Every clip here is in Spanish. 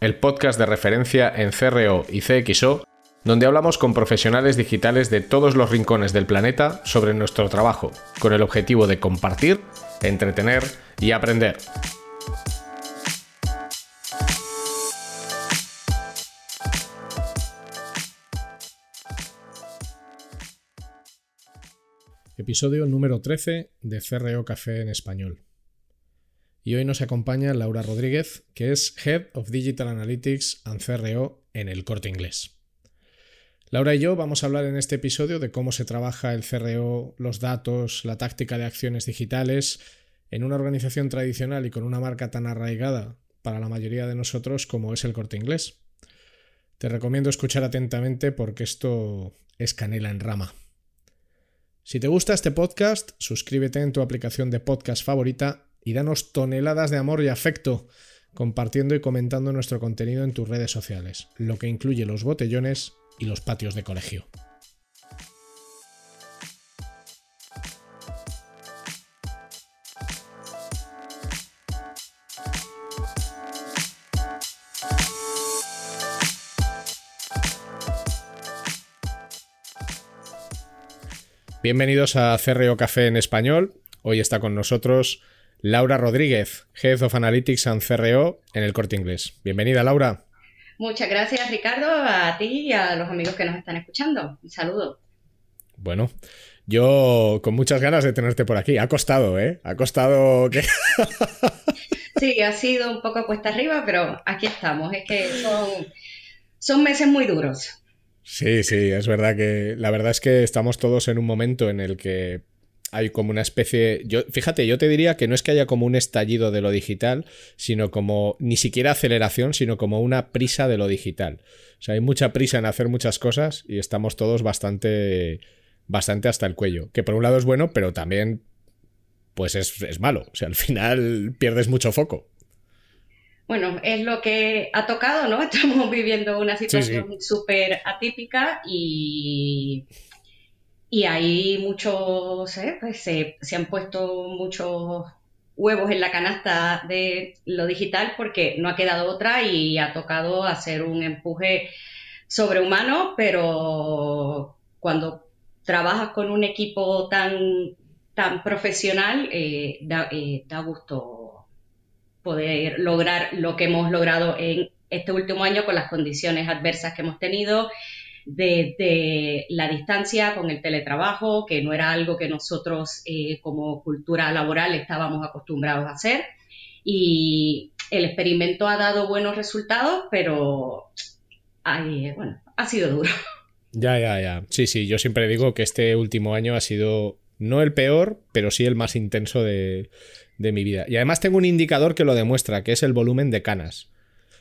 el podcast de referencia en CRO y CXO, donde hablamos con profesionales digitales de todos los rincones del planeta sobre nuestro trabajo, con el objetivo de compartir, entretener y aprender. Episodio número 13 de CRO Café en español y hoy nos acompaña Laura Rodríguez, que es Head of Digital Analytics and CRO en el corte inglés. Laura y yo vamos a hablar en este episodio de cómo se trabaja el CRO, los datos, la táctica de acciones digitales en una organización tradicional y con una marca tan arraigada para la mayoría de nosotros como es el corte inglés. Te recomiendo escuchar atentamente porque esto es canela en rama. Si te gusta este podcast, suscríbete en tu aplicación de podcast favorita y danos toneladas de amor y afecto compartiendo y comentando nuestro contenido en tus redes sociales, lo que incluye los botellones y los patios de colegio. Bienvenidos a CRO Café en español. Hoy está con nosotros Laura Rodríguez, Head of Analytics and CRO en el Corte Inglés. Bienvenida, Laura. Muchas gracias, Ricardo, a ti y a los amigos que nos están escuchando. Un saludo. Bueno, yo con muchas ganas de tenerte por aquí. Ha costado, ¿eh? Ha costado que... sí, ha sido un poco cuesta arriba, pero aquí estamos. Es que son, son meses muy duros. Sí, sí, es verdad que la verdad es que estamos todos en un momento en el que hay como una especie. Yo, fíjate, yo te diría que no es que haya como un estallido de lo digital, sino como ni siquiera aceleración, sino como una prisa de lo digital. O sea, hay mucha prisa en hacer muchas cosas y estamos todos bastante. bastante hasta el cuello. Que por un lado es bueno, pero también. Pues es, es malo. O sea, al final pierdes mucho foco. Bueno, es lo que ha tocado, ¿no? Estamos viviendo una situación súper atípica y y ahí muchos, ¿eh? pues se, han puesto muchos huevos en la canasta de lo digital porque no ha quedado otra y ha tocado hacer un empuje sobrehumano, pero cuando trabajas con un equipo tan, tan profesional, eh, da, eh, da gusto poder lograr lo que hemos logrado en este último año con las condiciones adversas que hemos tenido de, la distancia con el teletrabajo, que no era algo que nosotros eh, como cultura laboral estábamos acostumbrados a hacer. Y el experimento ha dado buenos resultados, pero bueno, ha sido duro. Ya, ya, ya. Sí, sí, yo siempre digo que este último año ha sido no el peor, pero sí el más intenso de, mi vida. Y además tengo un indicador que lo demuestra, que es el volumen de canas.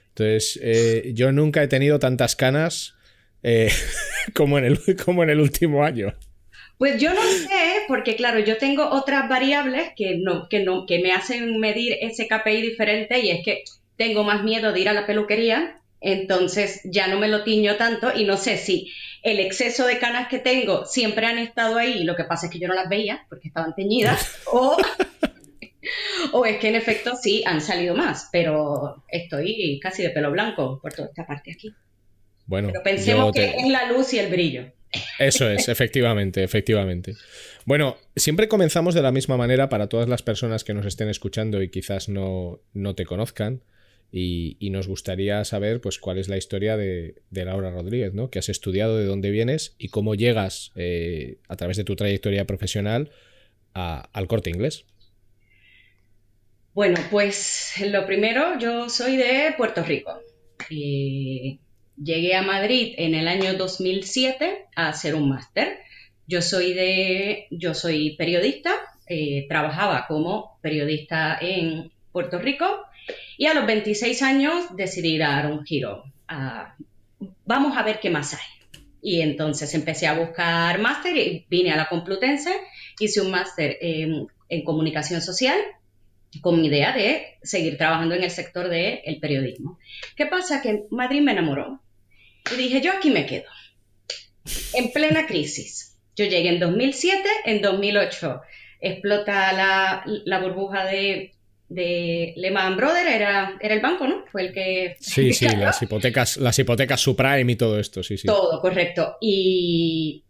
Entonces, eh, yo nunca he tenido tantas canas eh, como, en el, como en el último año. Pues yo no sé, porque claro, yo tengo otras variables que, no, que, no, que me hacen medir ese KPI diferente y es que tengo más miedo de ir a la peluquería, entonces ya no me lo tiño tanto y no sé si el exceso de canas que tengo siempre han estado ahí, lo que pasa es que yo no las veía porque estaban teñidas, o, o es que en efecto sí han salido más, pero estoy casi de pelo blanco por toda esta parte aquí. Bueno, Pero pensemos que es la luz y el brillo. Eso es, efectivamente, efectivamente. Bueno, siempre comenzamos de la misma manera para todas las personas que nos estén escuchando y quizás no, te conozcan. Y, nos gustaría saber pues cuál es la historia de, Laura Rodríguez, ¿no? Que has estudiado, de dónde vienes y cómo llegas eh, a través de tu trayectoria profesional al corte inglés. Bueno, pues lo primero, yo soy de Puerto Rico. Y Llegué a Madrid en el año 2007 a hacer un máster. Yo soy de, yo soy periodista, eh, trabajaba como periodista en Puerto Rico y a los 26 años decidí dar un giro a vamos a ver qué más hay. Y entonces empecé a buscar máster y vine a la Complutense, hice un máster en, comunicación social con mi idea de seguir trabajando en el sector del periodismo. ¿Qué pasa? Que Madrid me enamoró y dije, yo aquí me quedo, en plena crisis. Yo llegué en 2007, en 2008 explota la burbuja de de Lehman Brothers era, era el banco, ¿no? Fue el que... Sí, sí, las hipotecas, las hipotecas subprime y todo esto, sí, sí. Todo, correcto. Y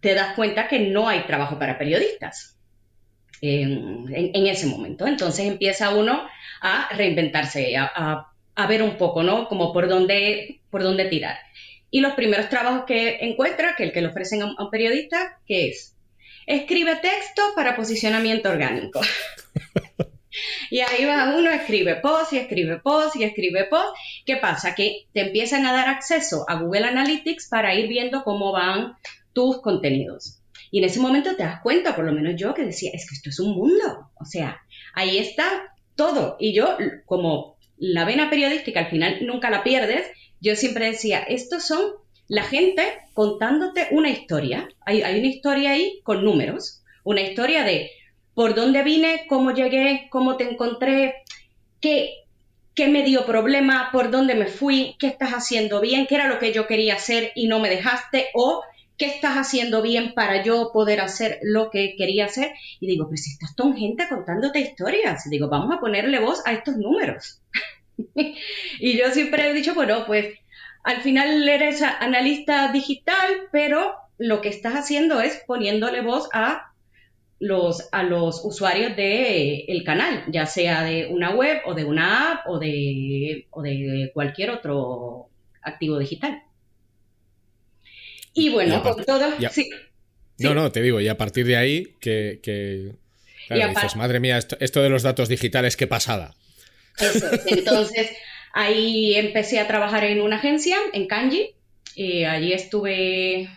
te das cuenta que no hay trabajo para periodistas en, ese momento. Entonces empieza uno a reinventarse, a, ver un poco, ¿no? Como por dónde, por dónde tirar. Y los primeros trabajos que encuentra, que el que le ofrecen a un periodista, ¿qué es? Escribe texto para posicionamiento orgánico. Y ahí va uno, escribe post y escribe post y escribe post. ¿Qué pasa? Que te empiezan a dar acceso a Google Analytics para ir viendo cómo van tus contenidos. Y en ese momento te das cuenta, por lo menos yo, que decía, es que esto es un mundo. O sea, ahí está todo. Y yo, como la vena periodística al final nunca la pierdes, yo siempre decía, estos son la gente contándote una historia. Hay, una historia ahí con números. Una historia de por dónde vine, cómo llegué, cómo te encontré, qué, qué me dio problema, por dónde me fui, qué estás haciendo bien, qué era lo que yo quería hacer y no me dejaste, o qué estás haciendo bien para yo poder hacer lo que quería hacer. Y digo, pero si estás con gente contándote historias, digo, vamos a ponerle voz a estos números. y yo siempre he dicho, bueno, pues al final eres analista digital, pero lo que estás haciendo es poniéndole voz a los, a los usuarios del el canal, ya sea de una web o de una app o de, o de cualquier otro activo digital. Y bueno, con todo, sí, No, no, te digo, y a partir de ahí que, que dices, madre mía, esto, de los datos digitales, qué pasada. Entonces, ahí empecé a trabajar en una agencia, en Kanji. Eh, allí estuve,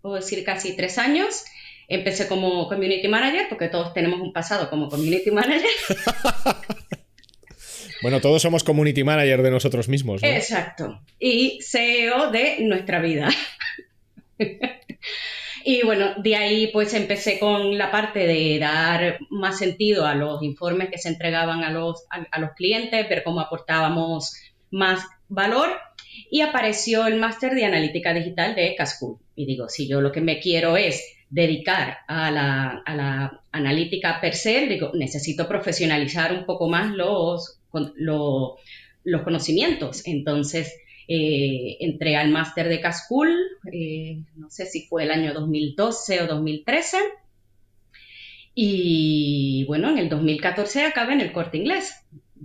puedo decir, casi tres años. Empecé como community manager, porque todos tenemos un pasado como community manager. bueno, todos somos community manager de nosotros mismos. ¿no? Exacto. Y CEO de nuestra vida. y bueno, de ahí pues empecé con la parte de dar más sentido a los informes que se entregaban a los, a, los clientes, ver cómo aportábamos más valor y apareció el máster de analítica digital de Cascool. Y digo, si yo lo que me quiero es dedicar a la, analítica per se, digo, necesito profesionalizar un poco más los, los conocimientos. Entonces, eh, entré al máster de Cascool, eh, no sé si fue el año 2012 o 2013. Y bueno, en el 2014 acabé en el corte inglés.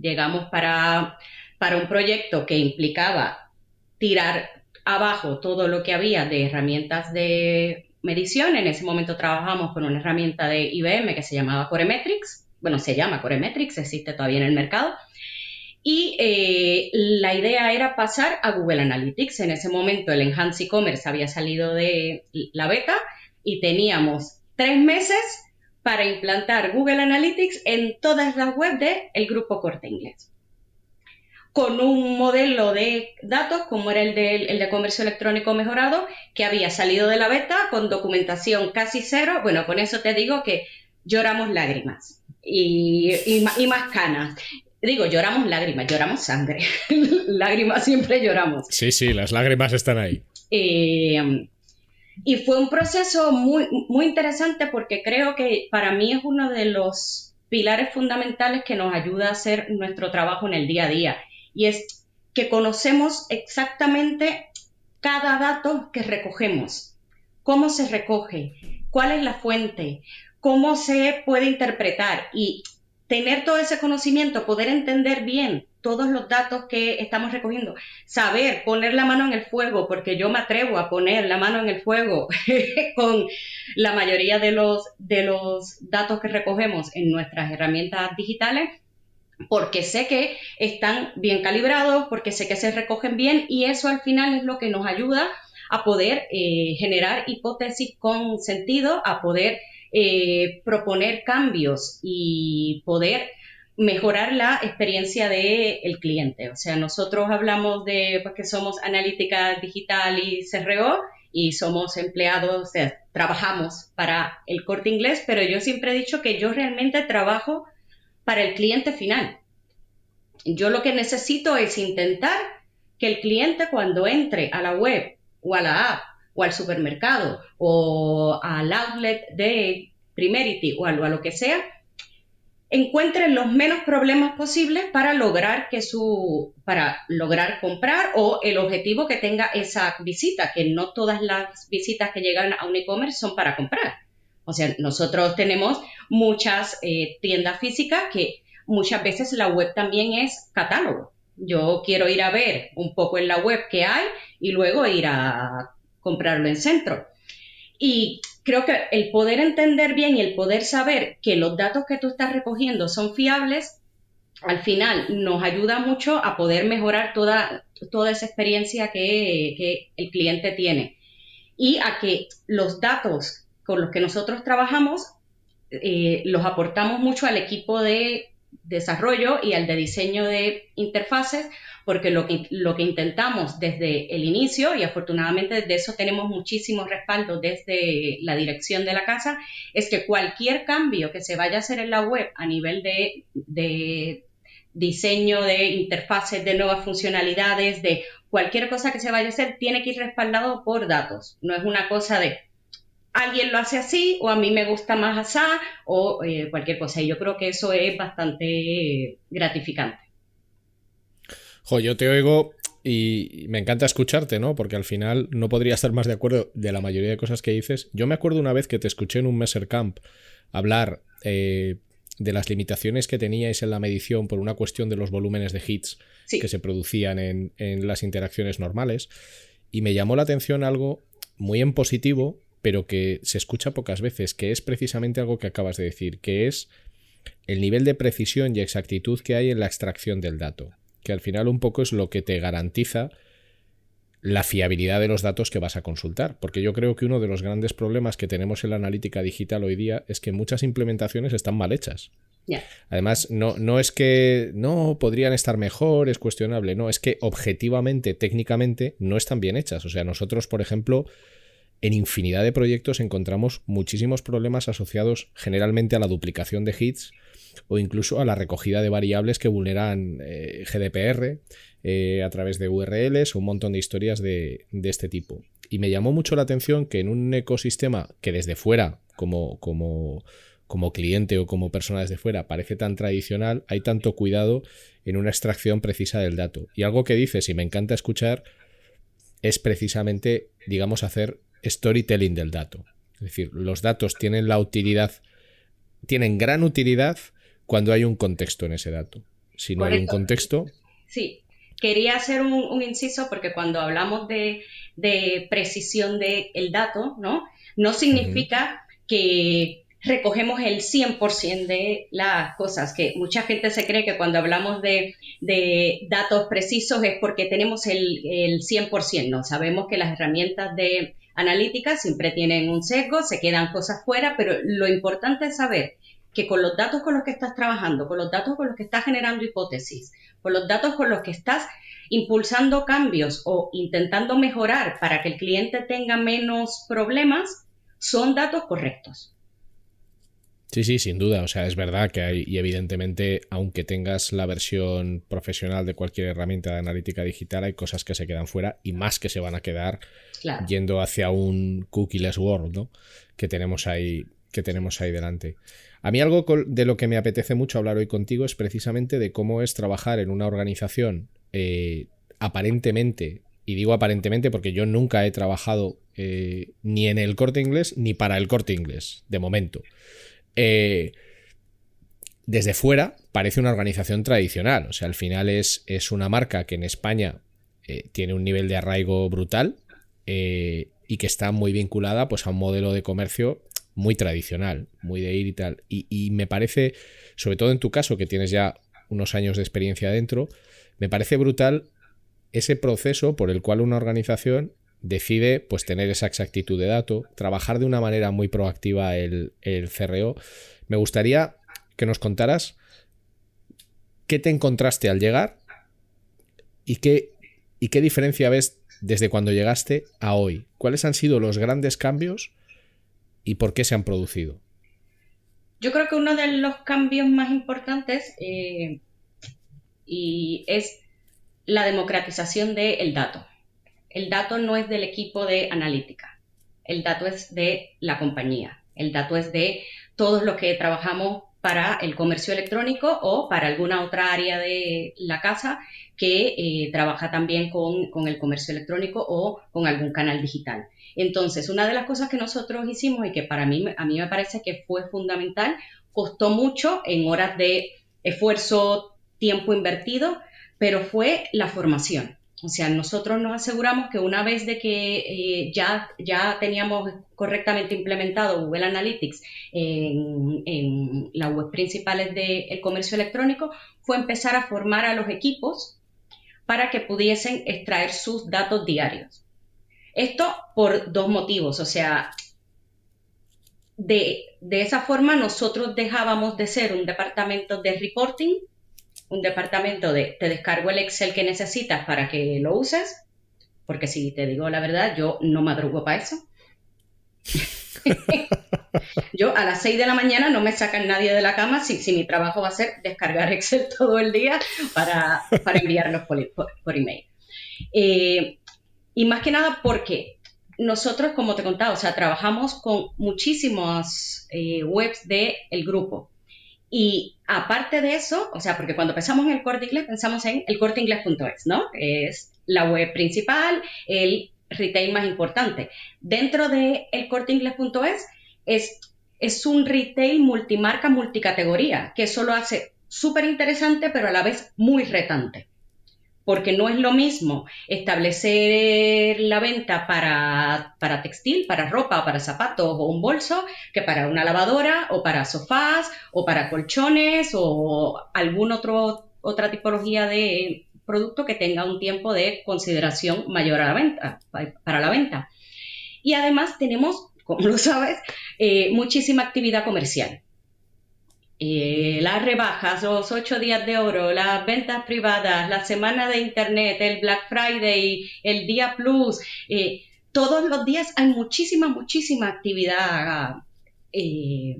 Llegamos para, para un proyecto que implicaba tirar abajo todo lo que había de herramientas de medición. En ese momento trabajamos con una herramienta de IBM que se llamaba Coremetrics. Bueno, se llama Coremetrics, existe todavía en el mercado. Y eh, la idea era pasar a Google Analytics. En ese momento el Enhanced E-Commerce había salido de la beta y teníamos tres meses para implantar Google Analytics en todas las webs del grupo Corte Inglés con un modelo de datos como era el de, comercio electrónico mejorado, que había salido de la beta con documentación casi cero. Bueno, con eso te digo que lloramos lágrimas y, más canas. Digo, lloramos lágrimas, lloramos sangre. lágrimas siempre lloramos. Sí, sí, las lágrimas están ahí. Eh, y fue un proceso muy, muy interesante porque creo que para mí es uno de los pilares fundamentales que nos ayuda a hacer nuestro trabajo en el día a día y es que conocemos exactamente cada dato que recogemos, cómo se recoge, cuál es la fuente, cómo se puede interpretar y tener todo ese conocimiento, poder entender bien todos los datos que estamos recogiendo, saber poner la mano en el fuego, porque yo me atrevo a poner la mano en el fuego con la mayoría de los, de los datos que recogemos en nuestras herramientas digitales, porque sé que están bien calibrados, porque sé que se recogen bien y eso al final es lo que nos ayuda a poder eh, generar hipótesis con sentido, a poder eh, proponer cambios y poder mejorar la experiencia del cliente. O sea, nosotros hablamos de pues, que somos analítica digital y CRO y somos empleados, o sea, trabajamos para el corte inglés, pero yo siempre he dicho que yo realmente trabajo para el cliente final. Yo lo que necesito es intentar que el cliente cuando entre a la web o a la app o al supermercado o al outlet de Primerity o a lo que sea, encuentren los menos problemas posibles para lograr que su para lograr comprar o el objetivo que tenga esa visita, que no todas las visitas que llegan a un e-commerce son para comprar. O sea, nosotros tenemos muchas eh, tiendas físicas que muchas veces la web también es catálogo. Yo quiero ir a ver un poco en la web qué hay y luego ir a comprarlo en centro. Y creo que el poder entender bien y el poder saber que los datos que tú estás recogiendo son fiables, al final nos ayuda mucho a poder mejorar toda, toda esa experiencia que, el cliente tiene. Y a que los datos con los que nosotros trabajamos eh, los aportamos mucho al equipo de desarrollo y al de diseño de interfaces, porque lo que, lo que intentamos desde el inicio, y afortunadamente de eso tenemos muchísimo respaldo desde la dirección de la casa, es que cualquier cambio que se vaya a hacer en la web a nivel de, de diseño de interfaces, de nuevas funcionalidades, de cualquier cosa que se vaya a hacer, tiene que ir respaldado por datos. No es una cosa de alguien lo hace así o a mí me gusta más así o eh, cualquier cosa. Y yo creo que eso es bastante gratificante. Jo, yo te oigo y me encanta escucharte, ¿no? Porque al final no podría estar más de acuerdo de la mayoría de cosas que dices. Yo me acuerdo una vez que te escuché en un Messer Camp hablar eh, de las limitaciones que teníais en la medición por una cuestión de los volúmenes de hits que se producían en, en las interacciones normales. Y me llamó la atención algo muy en positivo, pero que se escucha pocas veces, que es precisamente algo que acabas de decir, que es el nivel de precisión y exactitud que hay en la extracción del dato que al final un poco es lo que te garantiza la fiabilidad de los datos que vas a consultar. Porque yo creo que uno de los grandes problemas que tenemos en la analítica digital hoy día es que muchas implementaciones están mal hechas. Además, no, no es que no podrían estar mejor, es cuestionable, no, es que objetivamente, técnicamente, no están bien hechas. O sea, nosotros, por ejemplo, en infinidad de proyectos encontramos muchísimos problemas asociados generalmente a la duplicación de hits o incluso a la recogida de variables que vulneran eh, GDPR eh, a través de URLs o un montón de historias de, este tipo. Y me llamó mucho la atención que en un ecosistema que desde fuera, como, como, como cliente o como persona desde fuera, parece tan tradicional, hay tanto cuidado en una extracción precisa del dato. Y algo que dices, y me encanta escuchar, es precisamente, digamos, hacer storytelling del dato. Es decir, los datos tienen la utilidad, tienen gran utilidad cuando hay un contexto en ese dato. Si no hay un contexto. Sí, quería hacer un, inciso porque cuando hablamos de, precisión del dato, ¿no? No significa que recogemos el 100% de las cosas, que mucha gente se cree que cuando hablamos de, datos precisos es porque tenemos el, el 100%, ¿no? Sabemos que las herramientas de analítica siempre tienen un sesgo, se quedan cosas fuera, pero lo importante es saber que con los datos con los que estás trabajando, con los datos con los que estás generando hipótesis, con los datos con los que estás impulsando cambios o intentando mejorar para que el cliente tenga menos problemas, son datos correctos. Sí, sí, sin duda. O sea, es verdad que hay, y evidentemente, aunque tengas la versión profesional de cualquier herramienta de analítica digital, hay cosas que se quedan fuera y más que se van a quedar yendo hacia un cookieless world, ¿no? Que tenemos ahí, que tenemos ahí delante. A mí algo de lo que me apetece mucho hablar hoy contigo es precisamente de cómo es trabajar en una organización eh, aparentemente, y digo aparentemente porque yo nunca he trabajado eh, ni en el corte inglés ni para el corte inglés, de momento. Eh, desde fuera parece una organización tradicional, o sea, al final es, es una marca que en España tiene un nivel de arraigo brutal y que está muy vinculada pues, a un modelo de comercio muy tradicional, muy de ir y tal. Y, me parece, sobre todo en tu caso, que tienes ya unos años de experiencia dentro, me parece brutal ese proceso por el cual una organización decide pues tener esa exactitud de dato, trabajar de una manera muy proactiva el, el CRO. Me gustaría que nos contaras ¿qué te encontraste al llegar? ¿Y qué, ¿Y qué diferencia ves desde cuando llegaste a hoy? ¿Cuáles han sido los grandes cambios y por qué se han producido? Yo creo que uno de los cambios más importantes eh, y es la democratización del dato. El dato no es del equipo de analítica, el dato es de la compañía, el dato es de todos los que trabajamos para el comercio electrónico o para alguna otra área de la casa que eh, trabaja también con, con, el comercio electrónico o con algún canal digital. Entonces, una de las cosas que nosotros hicimos y que para mí, a mí me parece que fue fundamental, costó mucho en horas de esfuerzo, tiempo invertido, pero fue la formación. O sea, nosotros nos aseguramos que una vez de que eh, ya, ya teníamos correctamente implementado Google Analytics en, en las web principales del comercio electrónico, fue empezar a formar a los equipos para que pudiesen extraer sus datos diarios. Esto por dos motivos, o sea, de, de esa forma nosotros dejábamos de ser un departamento de reporting un departamento de te descargo el Excel que necesitas para que lo uses, porque si te digo la verdad, yo no madrugo para eso. yo a las 6 de la mañana no me sacan nadie de la cama si, si mi trabajo va a ser descargar Excel todo el día para, para enviarlos por, por, email. Eh, y más que nada porque nosotros, como te he contado, o sea, trabajamos con muchísimas eh, webs del el grupo. Y aparte de eso, o sea, porque cuando pensamos en el corte inglés, pensamos en el corteinglés.es, ¿no? Es la web principal, el retail más importante. Dentro de el corteinglés.es es, es un retail multimarca, multicategoría, que eso lo hace súper interesante, pero a la vez muy retante porque no es lo mismo establecer la venta para, textil, para ropa, para zapatos o un bolso, que para una lavadora o para sofás o para colchones o alguna otra tipología de producto que tenga un tiempo de consideración mayor a la venta, para la venta. Y además tenemos, como lo sabes, eh, muchísima actividad comercial. Eh, las rebajas, los ocho días de oro, las ventas privadas, la semana de Internet, el Black Friday, el Día Plus, eh, todos los días hay muchísima, muchísima actividad eh,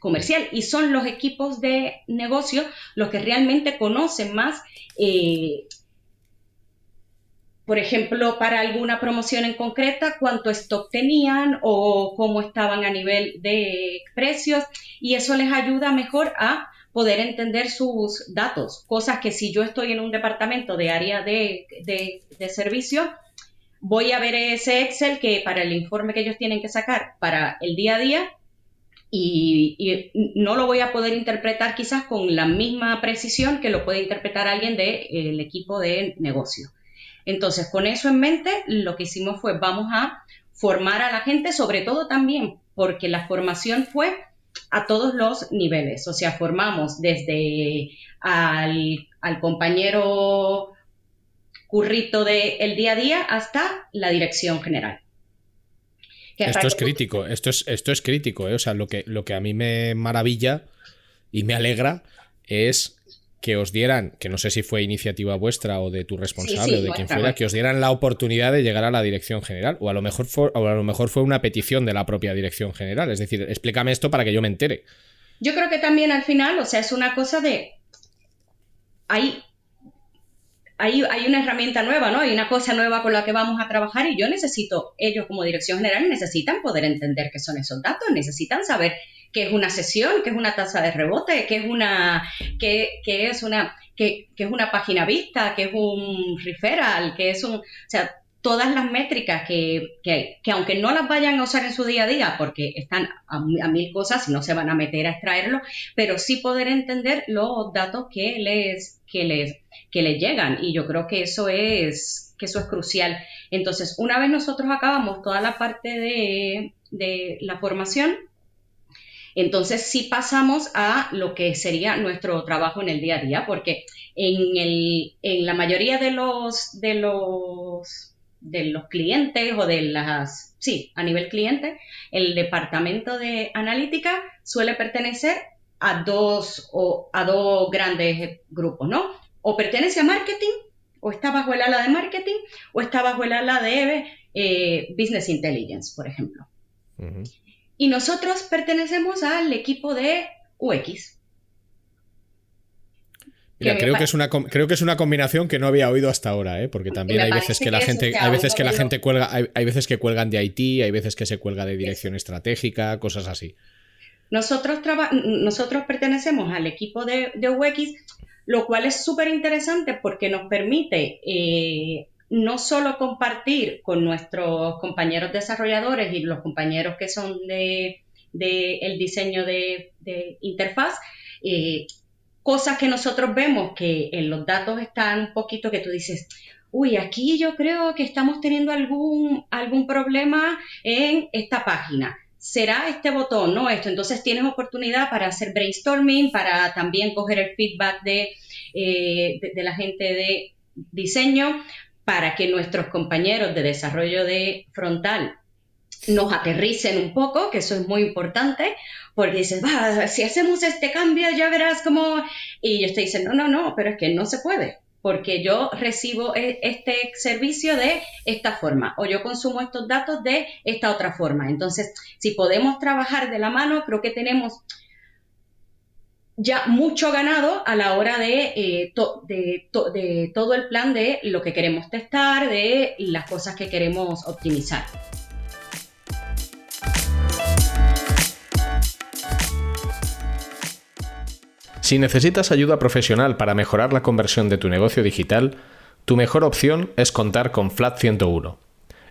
comercial y son los equipos de negocio los que realmente conocen más por ejemplo, para alguna promoción en concreta, cuánto stock tenían o cómo estaban a nivel de precios y eso les ayuda mejor a poder entender sus datos, cosas que si yo estoy en un departamento de área de, servicio, voy a ver ese Excel que para el informe que ellos tienen que sacar para el día a día y, no lo voy a poder interpretar quizás con la misma precisión que lo puede interpretar alguien del equipo de negocio. Entonces, con eso en mente, lo que hicimos fue vamos a formar a la gente, sobre todo también porque la formación fue a todos los niveles, o sea, formamos desde al, compañero currito del día a día hasta la dirección general. Esto es crítico, esto es, esto es crítico, ¿eh? o sea, lo que, lo que a mí me maravilla y me alegra es que os dieran, que no sé si fue iniciativa vuestra o de tu responsable o de quien fuera, que os dieran la oportunidad de llegar a la dirección general. O a lo mejor fue, a lo mejor fue una petición de la propia dirección general. Es decir, explícame esto para que yo me entere. Yo creo que también al final, o sea, es una cosa de. Hay, hay, hay una herramienta nueva, ¿no? Hay una cosa nueva con la que vamos a trabajar y yo necesito, ellos como dirección general necesitan poder entender qué son esos datos, necesitan saber qué es una sesión, qué es una tasa de rebote, qué es una, qué, es una, qué, es una página vista, qué es un referral, qué es un, o sea, todas las métricas que, que, que, aunque no las vayan a usar en su día a día, porque están a, mil cosas y no se van a meter a extraerlo, pero sí poder entender los datos que les, que les, que les llegan. Y yo creo que eso es, que eso es crucial. Entonces, una vez nosotros acabamos toda la parte de, de la formación, entonces sí pasamos a lo que sería nuestro trabajo en el día a día, porque en, el, en la mayoría de los, de los de los clientes o de las, sí, a nivel cliente, el departamento de analítica suele pertenecer a dos, o, a dos grandes grupos, ¿no? O pertenece a marketing, o está bajo el ala de marketing, o está bajo el ala de eh, business intelligence, por ejemplo. Y nosotros pertenecemos al equipo de UX. Mira, creo que, es una, creo que es una combinación que no había oído hasta ahora, ¿eh? porque también hay veces que, la gente, hay veces que la gente cuelga, hay, veces que cuelgan de IT, hay veces que se cuelga de dirección estratégica, cosas así. Nosotros, nosotros pertenecemos al equipo de, UX, lo cual es súper interesante porque nos permite eh, no solo compartir con nuestros compañeros desarrolladores y los compañeros que son de, el diseño de, interfaz, eh, cosas que nosotros vemos que en los datos están un poquito que tú dices, uy, aquí yo creo que estamos teniendo algún, algún problema en esta página. ¿Será este botón, no esto? Entonces tienes oportunidad para hacer brainstorming, para también coger el feedback de, eh, de la gente de diseño, para que nuestros compañeros de desarrollo de frontal nos aterricen un poco, que eso es muy importante, porque dices, va, si hacemos este cambio ya verás cómo... Y yo estoy diciendo, no, no, no, pero es que no se puede, porque yo recibo e, este servicio de esta forma o yo consumo estos datos de esta otra forma. Entonces, si podemos trabajar de la mano, creo que tenemos ya mucho ganado a la hora de, eh, de todo el plan de lo que queremos testar, de las cosas que queremos optimizar. Si necesitas ayuda profesional para mejorar la conversión de tu negocio digital, tu mejor opción es contar con Flat 101.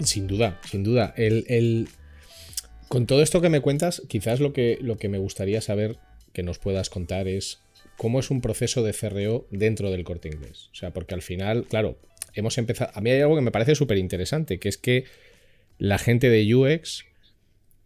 Sin, duda, sin duda. El, con todo esto que me cuentas, quizás lo que, lo que me gustaría saber que nos puedas contar es cómo es un proceso de CRO dentro del corte inglés. O sea, porque al final, claro, hemos empezado. A mí hay algo que me parece súper interesante, que es que la gente de UX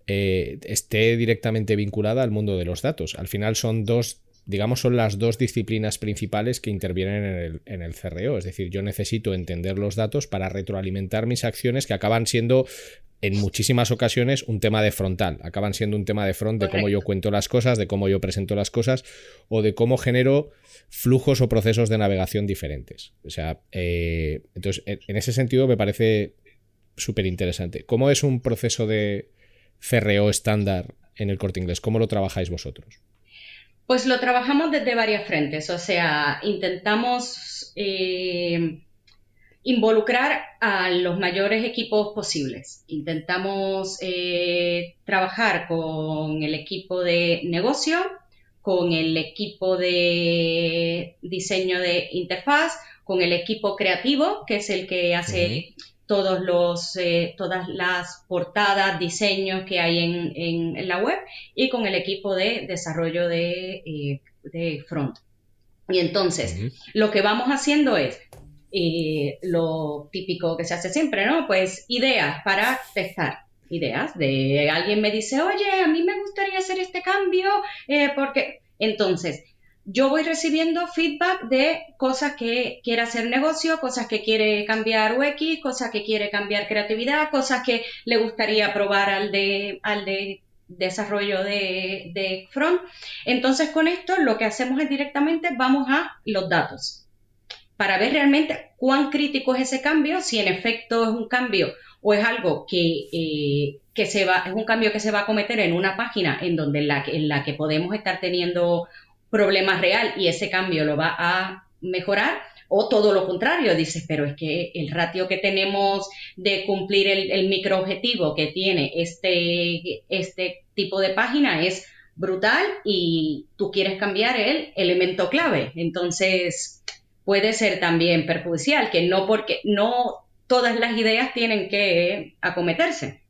eh, esté directamente vinculada al mundo de los datos. Al final son dos, digamos, son las dos disciplinas principales que intervienen en el, en el CRO. Es decir, yo necesito entender los datos para retroalimentar mis acciones que acaban siendo en muchísimas ocasiones un tema de frontal. Acaban siendo un tema de front de cómo yo cuento las cosas, de cómo yo presento las cosas o de cómo genero flujos o procesos de navegación diferentes. O sea, eh, entonces, en ese sentido me parece súper interesante. ¿Cómo es un proceso de CRO estándar en el corte inglés? ¿Cómo lo trabajáis vosotros? Pues lo trabajamos desde varias frentes. O sea, intentamos... Eh, involucrar a los mayores equipos posibles. Intentamos eh, trabajar con el equipo de negocio, con el equipo de diseño de interfaz, con el equipo creativo, que es el que hace todos los, eh, todas las portadas, diseños que hay en, la web, y con el equipo de desarrollo de, eh, front. Y entonces, lo que vamos haciendo es y lo típico que se hace siempre, ¿no? Pues ideas para testar. Ideas de alguien me dice, oye, a mí me gustaría hacer este cambio, eh, porque entonces yo voy recibiendo feedback de cosas que quiere hacer negocio, cosas que quiere cambiar UX, cosas que quiere cambiar creatividad, cosas que le gustaría probar al de, al de desarrollo de, de front. Entonces con esto lo que hacemos es directamente vamos a los datos para ver realmente cuán crítico es ese cambio, si en efecto es un cambio o es algo que, eh, que se va, es un cambio que se va a cometer en una página en donde en la, en la que podemos estar teniendo problemas real y ese cambio lo va a mejorar, o todo lo contrario, dices, pero es que el ratio que tenemos de cumplir el, el microobjetivo que tiene este, este tipo de página es brutal y tú quieres cambiar el elemento clave. Entonces, puede ser también perjudicial, que no porque no todas las ideas tienen que acometerse.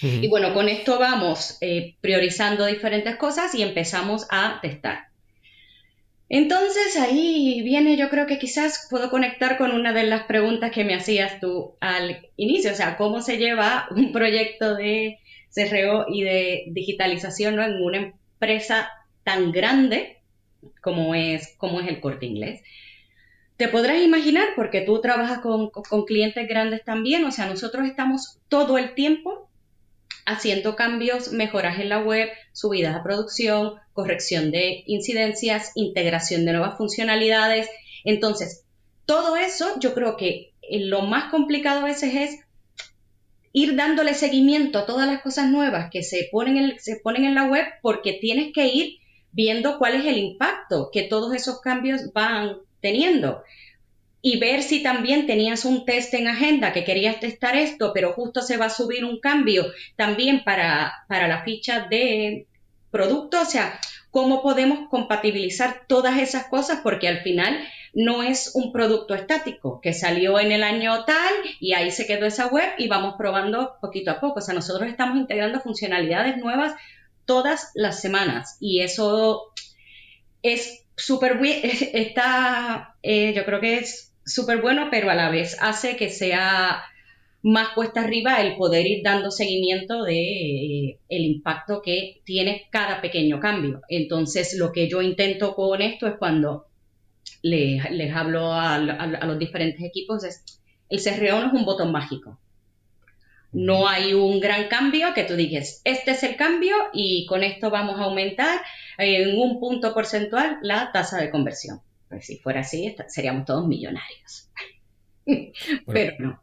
Y bueno, con esto vamos eh, priorizando diferentes cosas y empezamos a testar. Entonces ahí viene, yo creo que quizás puedo conectar con una de las preguntas que me hacías tú al inicio, o sea, cómo se lleva un proyecto de CRO y de digitalización en una empresa tan grande como es, como es el corte inglés. Te podrás imaginar, porque tú trabajas con, con clientes grandes también, o sea, nosotros estamos todo el tiempo haciendo cambios, mejoras en la web, subidas a producción, corrección de incidencias, integración de nuevas funcionalidades. Entonces, todo eso yo creo que eh, lo más complicado a veces es ir dándole seguimiento a todas las cosas nuevas que se ponen en, se ponen en la web porque tienes que ir viendo cuál es el impacto que todos esos cambios van teniendo y ver si también tenías un test en agenda que querías testar esto, pero justo se va a subir un cambio también para, para la ficha de producto, o sea, cómo podemos compatibilizar todas esas cosas porque al final no es un producto estático que salió en el año tal y ahí se quedó esa web y vamos probando poquito a poco. O sea, nosotros estamos integrando funcionalidades nuevas todas las semanas y eso es súper está, eh, yo creo que es súper bueno, pero a la vez hace que sea más cuesta arriba el poder ir dando seguimiento de eh, el impacto que tiene cada pequeño cambio. Entonces, lo que yo intento con esto es cuando les, hablo a, los diferentes equipos, es el CRO no es un botón mágico. No hay un gran cambio que tú digas, este es el cambio y con esto vamos a aumentar en un punto porcentual la tasa de conversión. Pues si fuera así, seríamos todos millonarios. Pero no.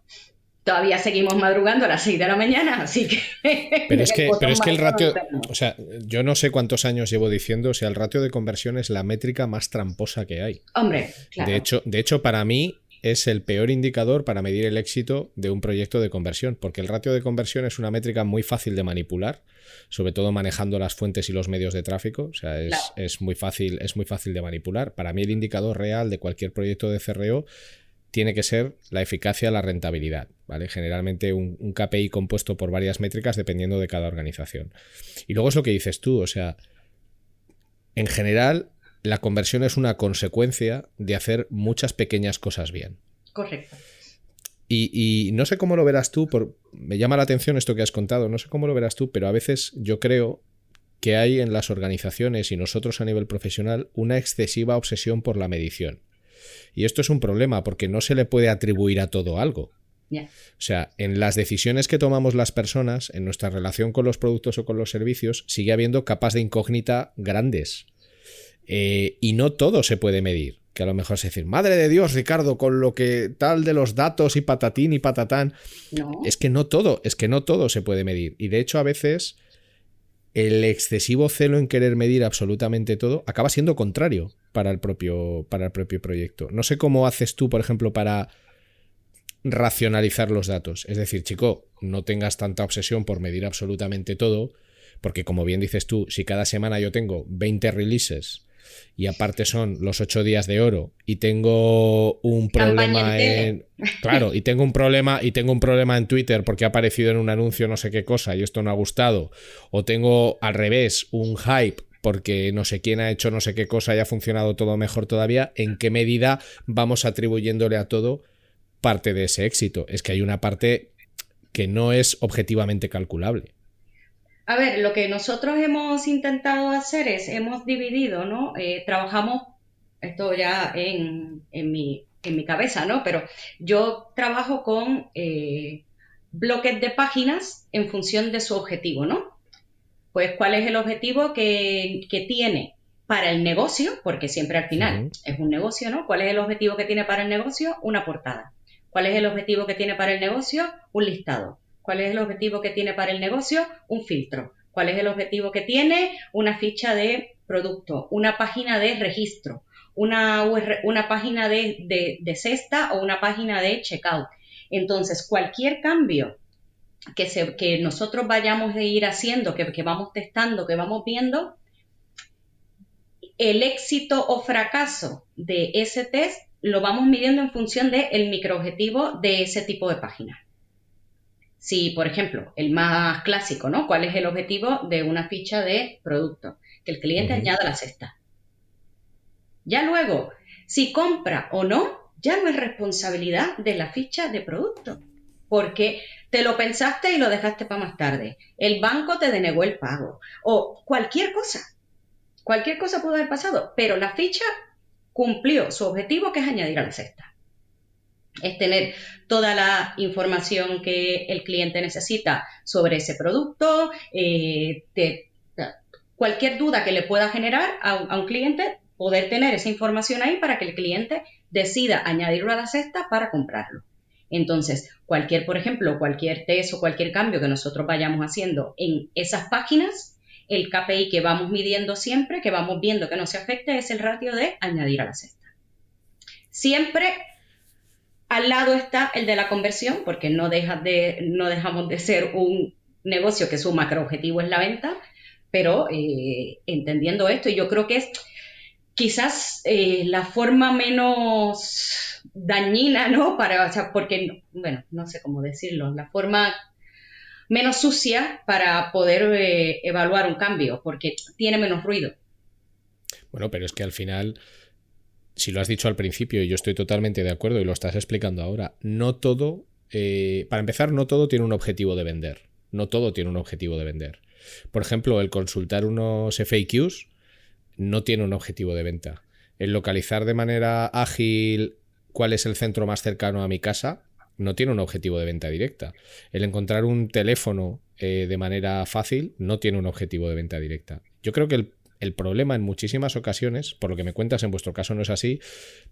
Todavía seguimos madrugando a las 6 de la mañana, así que... Pero es que, pero es que el ratio... O sea, yo no sé cuántos años llevo diciendo, o sea, el ratio de conversión es la métrica más tramposa que hay. Hombre, claro. De hecho, de hecho para mí, es el peor indicador para medir el éxito de un proyecto de conversión, porque el ratio de conversión es una métrica muy fácil de manipular, sobre todo manejando las fuentes y los medios de tráfico, o sea, es, muy, fácil, es muy fácil de manipular. Para mí el indicador real de cualquier proyecto de CRO tiene que ser la eficacia, la rentabilidad, ¿vale? Generalmente un, un KPI compuesto por varias métricas dependiendo de cada organización. Y luego es lo que dices tú, o sea, en general la conversión es una consecuencia de hacer muchas pequeñas cosas bien. Correcto. Y, no sé cómo lo verás tú, por, me llama la atención esto que has contado, no sé cómo lo verás tú, pero a veces yo creo que hay en las organizaciones y nosotros a nivel profesional una excesiva obsesión por la medición. Y esto es un problema porque no se le puede atribuir a todo algo. O sea, en las decisiones que tomamos las personas, en nuestra relación con los productos o con los servicios, sigue habiendo capas de incógnita grandes. Eh, y no todo se puede medir. Que a lo mejor es decir, madre de Dios, Ricardo, con lo que tal de los datos y patatín y patatán. Es que no todo, es que no todo se puede medir. Y de hecho, a veces el excesivo celo en querer medir absolutamente todo acaba siendo contrario para el propio, para el propio proyecto. No sé cómo haces tú, por ejemplo, para racionalizar los datos. Es decir, chico, no tengas tanta obsesión por medir absolutamente todo, porque como bien dices tú, si cada semana yo tengo 20 releases y aparte son los ocho días de oro y tengo un problema en, claro y tengo un problema y tengo un problema en Twitter porque ha aparecido en un anuncio no sé qué cosa y esto no ha gustado. O tengo al revés un hype porque no sé quién ha hecho no sé qué cosa y ha funcionado todo mejor todavía. En qué medida vamos atribuyéndole a todo parte de ese éxito es que hay una parte que no es objetivamente calculable a ver, lo que nosotros hemos intentado hacer es, hemos dividido, ¿no? Eh, trabajamos, esto ya en, mi, cabeza, ¿no? Pero yo trabajo con eh, bloques de páginas en función de su objetivo, ¿no? Pues cuál es el objetivo que, tiene para el negocio, porque siempre al final es un negocio, ¿no? ¿Cuál es el objetivo que tiene para el negocio? Una portada. ¿Cuál es el objetivo que tiene para el negocio? Un listado. ¿Cuál es el objetivo que tiene para el negocio? Un filtro. ¿Cuál es el objetivo que tiene? Una ficha de producto, una página de registro, una, una página de, cesta o una página de checkout. Entonces, cualquier cambio que, se, que nosotros vayamos a ir haciendo, que, que vamos testando, que vamos viendo, el éxito o fracaso de ese test lo vamos midiendo en función del el microobjetivo de ese tipo de página. Si, por ejemplo, el más clásico, ¿no? ¿Cuál es el objetivo de una ficha de producto? Que el cliente añada la cesta. Ya luego, si compra o no, ya no es responsabilidad de la ficha de producto, porque te lo pensaste y lo dejaste para más tarde. El banco te denegó el pago o cualquier cosa. Cualquier cosa pudo haber pasado, pero la ficha cumplió su objetivo que es añadir a la cesta. Es tener toda la información que el cliente necesita sobre ese producto, eh, cualquier duda que le pueda generar a un cliente, poder tener esa información ahí para que el cliente decida añadirlo a la cesta para comprarlo. Entonces, cualquier, por ejemplo, cualquier test o cualquier cambio que nosotros vayamos haciendo en esas páginas, el KPI que vamos midiendo siempre, que vamos viendo que no se afecte, es el ratio de añadir a la cesta. Siempre al lado está el de la conversión, porque no, deja de, no dejamos de ser un negocio que su macro objetivo es la venta, pero eh, entendiendo esto, yo creo que es quizás eh, la forma menos dañina, ¿no? Para, o sea, porque, bueno, no sé cómo decirlo, la forma menos sucia para poder eh, evaluar un cambio, porque tiene menos ruido. Bueno, pero es que al final, si lo has dicho al principio, y yo estoy totalmente de acuerdo y lo estás explicando ahora, no todo, eh, para empezar, no todo tiene un objetivo de vender. No todo tiene un objetivo de vender. Por ejemplo, el consultar unos FAQs no tiene un objetivo de venta. El localizar de manera ágil cuál es el centro más cercano a mi casa no tiene un objetivo de venta directa. El encontrar un teléfono eh, de manera fácil no tiene un objetivo de venta directa. Yo creo que el, el, problema en muchísimas ocasiones, por lo que me cuentas en vuestro caso no es así,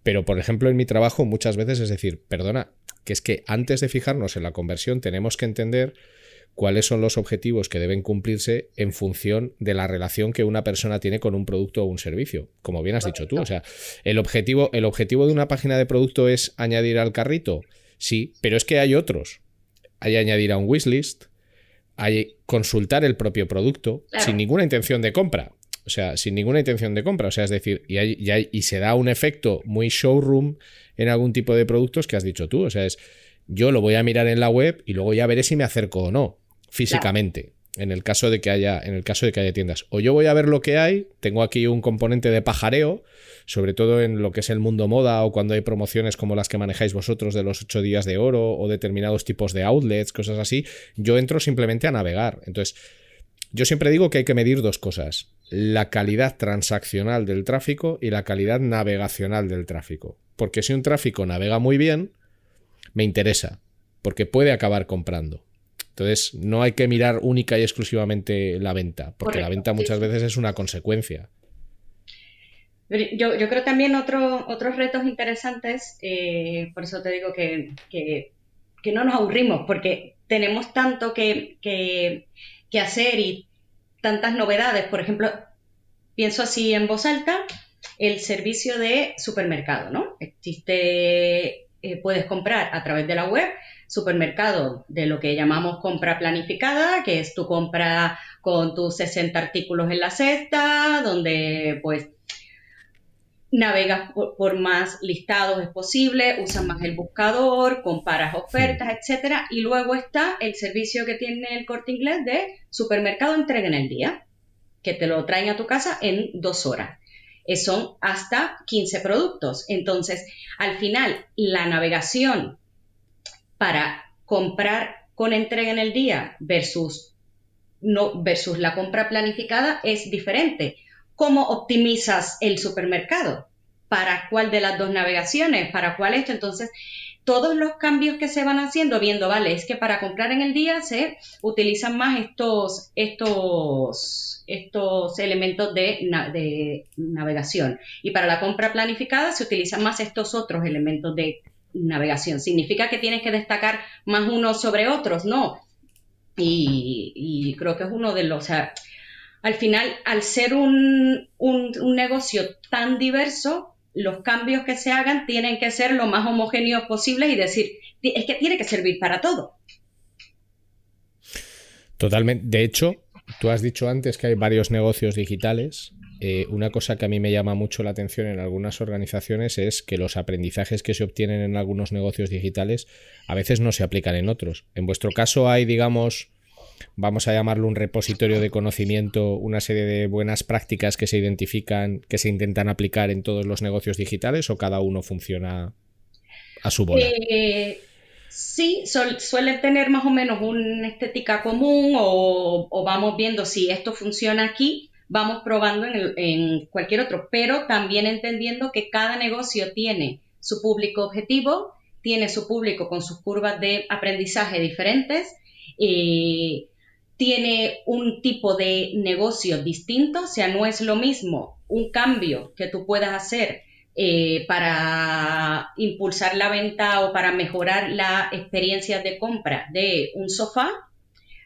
pero por ejemplo en mi trabajo muchas veces es decir, perdona, que es que antes de fijarnos en la conversión tenemos que entender cuáles son los objetivos que deben cumplirse en función de la relación que una persona tiene con un producto o un servicio, como bien has dicho tú. O sea, el objetivo, el objetivo de una página de producto es añadir al carrito, sí, pero es que hay otros. Hay añadir a un wishlist, hay consultar el propio producto sin ninguna intención de compra. O sea, sin ninguna intención de compra. O sea, es decir, y, se da un efecto muy showroom en algún tipo de productos que has dicho tú. O sea, es yo lo voy a mirar en la web y luego ya veré si me acerco o no físicamente. En el caso de que haya, en el caso de que haya tiendas. O yo voy a ver lo que hay, tengo aquí un componente de pajareo, sobre todo en lo que es el mundo moda o cuando hay promociones como las que manejáis vosotros de los ocho días de oro o determinados tipos de outlets, cosas así, yo entro simplemente a navegar. Entonces, yo siempre digo que hay que medir dos cosas, la calidad transaccional del tráfico y la calidad navegacional del tráfico. Porque si un tráfico navega muy bien, me interesa, porque puede acabar comprando. Entonces, no hay que mirar única y exclusivamente la venta, porque la venta muchas veces es una consecuencia. Yo, creo también otro, otros retos interesantes, eh, por eso te digo que, no nos aburrimos, porque tenemos tanto que, que, hacer y tantas novedades. Por ejemplo, pienso así en voz alta, el servicio de supermercado, ¿no? Existe, eh, puedes comprar a través de la web supermercado de lo que llamamos compra planificada, que es tu compra con tus 60 artículos en la cesta, donde pues navegas por, más listados es posible, usas más el buscador, comparas ofertas, etcétera, y luego está el servicio que tiene el corte inglés de supermercado entrega en el día, que te lo traen a tu casa en dos horas. Eh, son hasta 15 productos. Entonces, al final, la navegación para comprar con entrega en el día versus, no, versus la compra planificada es diferente. ¿Cómo optimizas el supermercado? ¿Para cuál de las dos navegaciones? ¿Para cuál esto? Entonces, todos los cambios que se van haciendo, viendo, vale, es que para comprar en el día se utilizan más estos, estos, estos elementos de, navegación. Y para la compra planificada se utilizan más estos otros elementos de navegación. ¿Significa que tienes que destacar más unos sobre otros? No. Y, creo que es uno de los... al final, al ser un, un, negocio tan diverso, los cambios que se hagan tienen que ser lo más homogéneos posible y decir, es que tiene que servir para todo. Totalmente. De hecho, tú has dicho antes que hay varios negocios digitales eh, una cosa que a mí me llama mucho la atención en algunas organizaciones es que los aprendizajes que se obtienen en algunos negocios digitales a veces no se aplican en otros. En vuestro caso hay, digamos, vamos a llamarlo un repositorio de conocimiento, una serie de buenas prácticas que se identifican, que se intentan aplicar en todos los negocios digitales o cada uno funciona a su bola? Eh, sí, suele tener más o menos una estética común o, vamos viendo si esto funciona aquí, vamos probando en, en cualquier otro, pero también entendiendo que cada negocio tiene su público objetivo, tiene su público con sus curvas de aprendizaje diferentes. Eh, tiene un tipo de negocio distinto, o sea, no es lo mismo un cambio que tú puedas hacer eh, para impulsar la venta o para mejorar la experiencia de compra de un sofá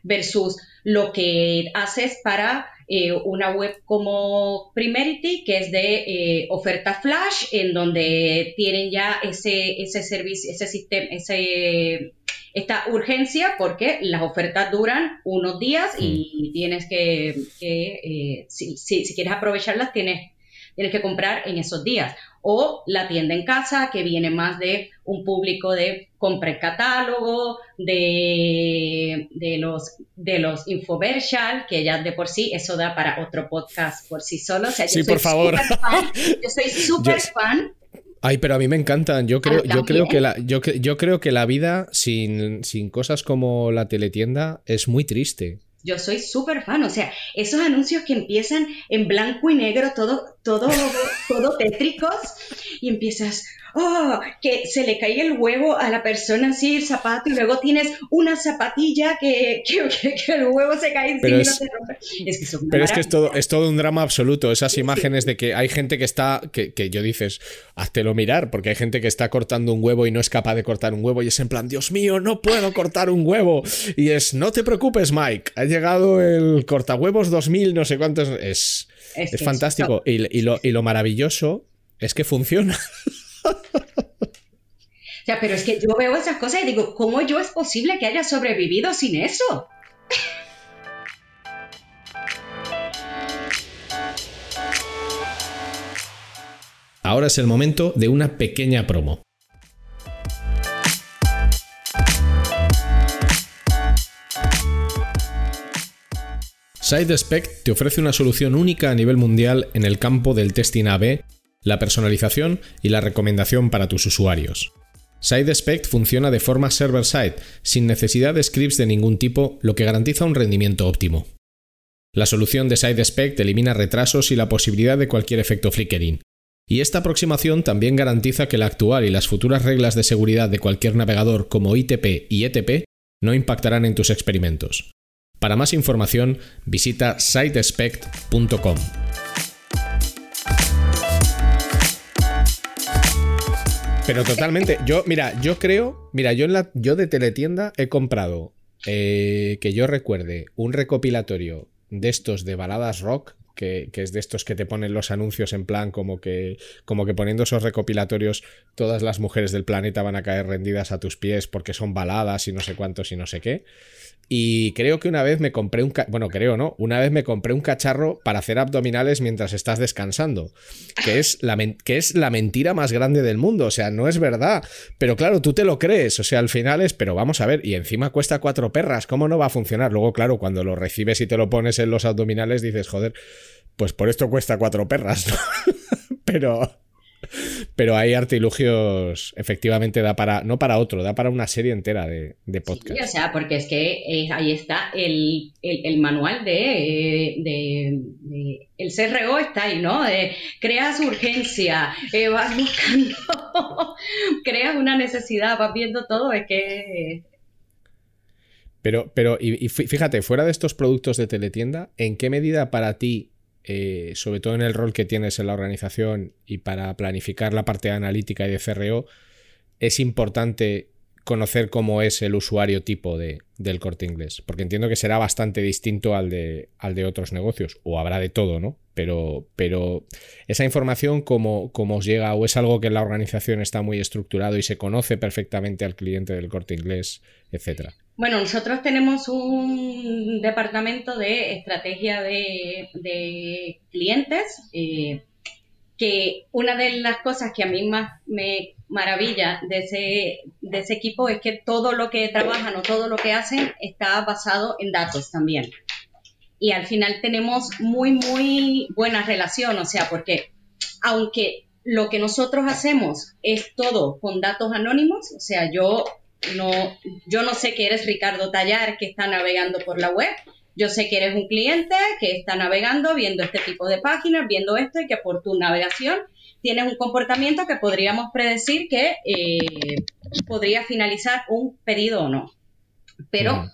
versus lo que haces para eh, una web como Primerity, que es de eh, oferta flash, en donde tienen ya ese, ese servicio, ese sistema, ese, esta urgencia, porque las ofertas duran unos días y tienes que, si, si, quieres aprovecharlas, tienes, tienes que comprar en esos días o la tienda en casa, que viene más de un público de compra el catálogo, de, de los, de los infomercial, que ya de por sí eso da para otro podcast por sí solo. sí, por favor. yo soy súper fan. Ay, pero a mí me encantan. Yo creo, yo creo, que, la, yo, yo creo que la vida sin, sin cosas como la teletienda es muy triste. Yo soy súper fan, o sea, esos anuncios que empiezan en blanco y negro, todo, todo, todo tétricos, y empiezas, oh, que se le cae el huevo a la persona así, el zapato, y luego tienes una zapatilla que, el huevo se cae encima y no rompe. Es que Pero es que es todo, es todo un drama absoluto, esas imágenes de que hay gente que está, que, que yo dices, háztelo mirar, porque hay gente que está cortando un huevo y no es capaz de cortar un huevo, y es en plan, Dios mío, no puedo cortar un huevo. Y es, no te preocupes, Mike, ha llegado el cortahuevos 2000, no sé cuántos. Es, es, fantástico. y, lo, y lo maravilloso es que funciona. O sea, pero es que yo veo esas cosas y digo, ¿cómo yo es posible que haya sobrevivido sin eso? Ahora es el momento de una pequeña promo. SideSpec te ofrece una solución única a nivel mundial en el campo del testing AB la personalización y la recomendación para tus usuarios. SideSpect funciona de forma server-side, sin necesidad de scripts de ningún tipo, lo que garantiza un rendimiento óptimo. La solución de SideSpect elimina retrasos y la posibilidad de cualquier efecto flickering. Y esta aproximación también garantiza que la actual y las futuras reglas de seguridad de cualquier navegador como ITP y ETP no impactarán en tus experimentos. Para más información, visita sidespect.com. Pero totalmente. Yo, mira, yo creo. Mira, yo en la. Yo de teletienda he comprado. Eh, que yo recuerde. Un recopilatorio de estos de baladas rock. Que, que, es de estos que te ponen los anuncios en plan como que, como que poniendo esos recopilatorios todas las mujeres del planeta van a caer rendidas a tus pies porque son baladas y no sé cuántos y no sé qué. Y creo que una vez me compré un... Bueno, creo, ¿no? Una vez me compré un cacharro para hacer abdominales mientras estás descansando. Que es, la que es la mentira más grande del mundo. O sea, no es verdad. Pero claro, tú te lo crees. O sea, al final es... Pero vamos a ver. Y encima cuesta cuatro perras. ¿Cómo no va a funcionar? Luego, claro, cuando lo recibes y te lo pones en los abdominales dices, joder, pues por esto cuesta cuatro perras, ¿no? pero... Pero hay artilugios, efectivamente, da para, no para otro, da para una serie entera de, de podcasts. o sea, porque es que eh, ahí está el, manual de, El CRO está ahí, ¿no? creas urgencia, eh, vas buscando, creas una necesidad, vas viendo todo, es que... Pero, pero, y fíjate, fuera de estos productos de teletienda, ¿en qué medida para ti eh, sobre todo en el rol que tienes en la organización y para planificar la parte analítica y de CRO, es importante conocer cómo es el usuario tipo de, del corte inglés, porque entiendo que será bastante distinto al de, al de otros negocios, o habrá de todo, ¿no? Pero, pero esa información, ¿cómo, ¿cómo, os llega? ¿O es algo que la organización está muy estructurado y se conoce perfectamente al cliente del corte inglés, etcétera? Bueno, nosotros tenemos un departamento de estrategia de, clientes, eh, que una de las cosas que a mí más me maravilla de ese, de ese equipo es que todo lo que trabajan o todo lo que hacen está basado en datos también. Y al final tenemos muy, muy buena relación, o sea, porque aunque lo que nosotros hacemos es todo con datos anónimos, o sea, yo no, yo no sé que eres Ricardo Tallar que está navegando por la web, yo sé que eres un cliente que está navegando, viendo este tipo de páginas, viendo esto y que por tu navegación tienes un comportamiento que podríamos predecir que eh, podría finalizar un pedido o no. Pero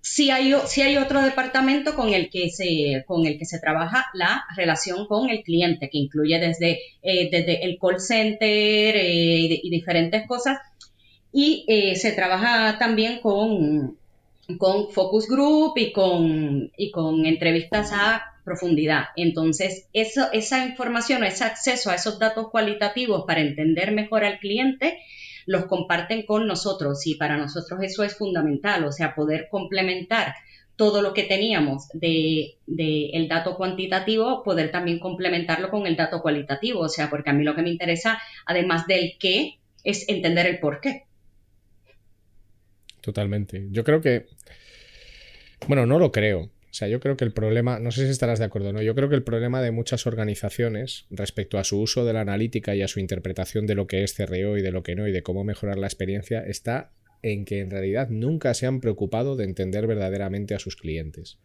sí, hay, hay otro departamento con el, que se, con el que se trabaja la relación con el cliente, que incluye desde, eh, desde el call center eh, y diferentes cosas. Y se trabaja también con, con focus group y con, y con entrevistas a profundidad. Entonces, eso, esa información ese acceso a esos datos cualitativos para entender mejor al cliente, los comparten con nosotros y para nosotros eso es fundamental, o sea, poder complementar todo lo que teníamos de, de, el dato cuantitativo, poder también complementarlo con el dato cualitativo, o sea, porque a mí lo que me interesa, además del qué, es entender el por qué. Totalmente. Yo creo que. Bueno, no lo creo. O sea, yo creo que el problema, no sé si estarás de acuerdo o no, yo creo que el problema de muchas organizaciones respecto a su uso de la analítica y a su interpretación de lo que es CRO y de lo que no y de cómo mejorar la experiencia está en que en realidad nunca se han preocupado de entender verdaderamente a sus clientes.